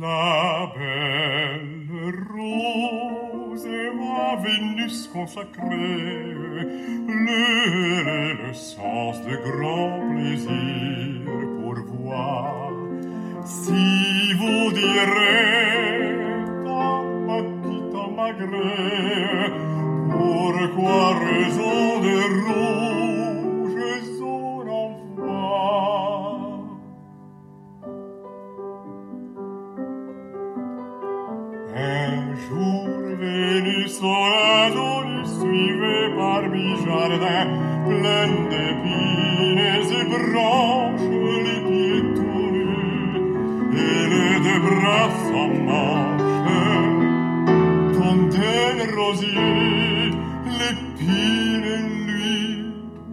La belle rose et ma Vénus consacrée, le, sens de grand plaisir pour voir si vous direz à ma petite pourquoi raison de Un jour venu seul, je parmi jardins plein d'épines et branches, les pieds tout et les deux bras sans manches. Quand un rosier, l'épine lui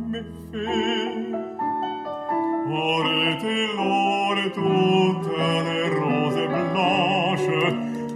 me fait Or était l'or toute des roses blanches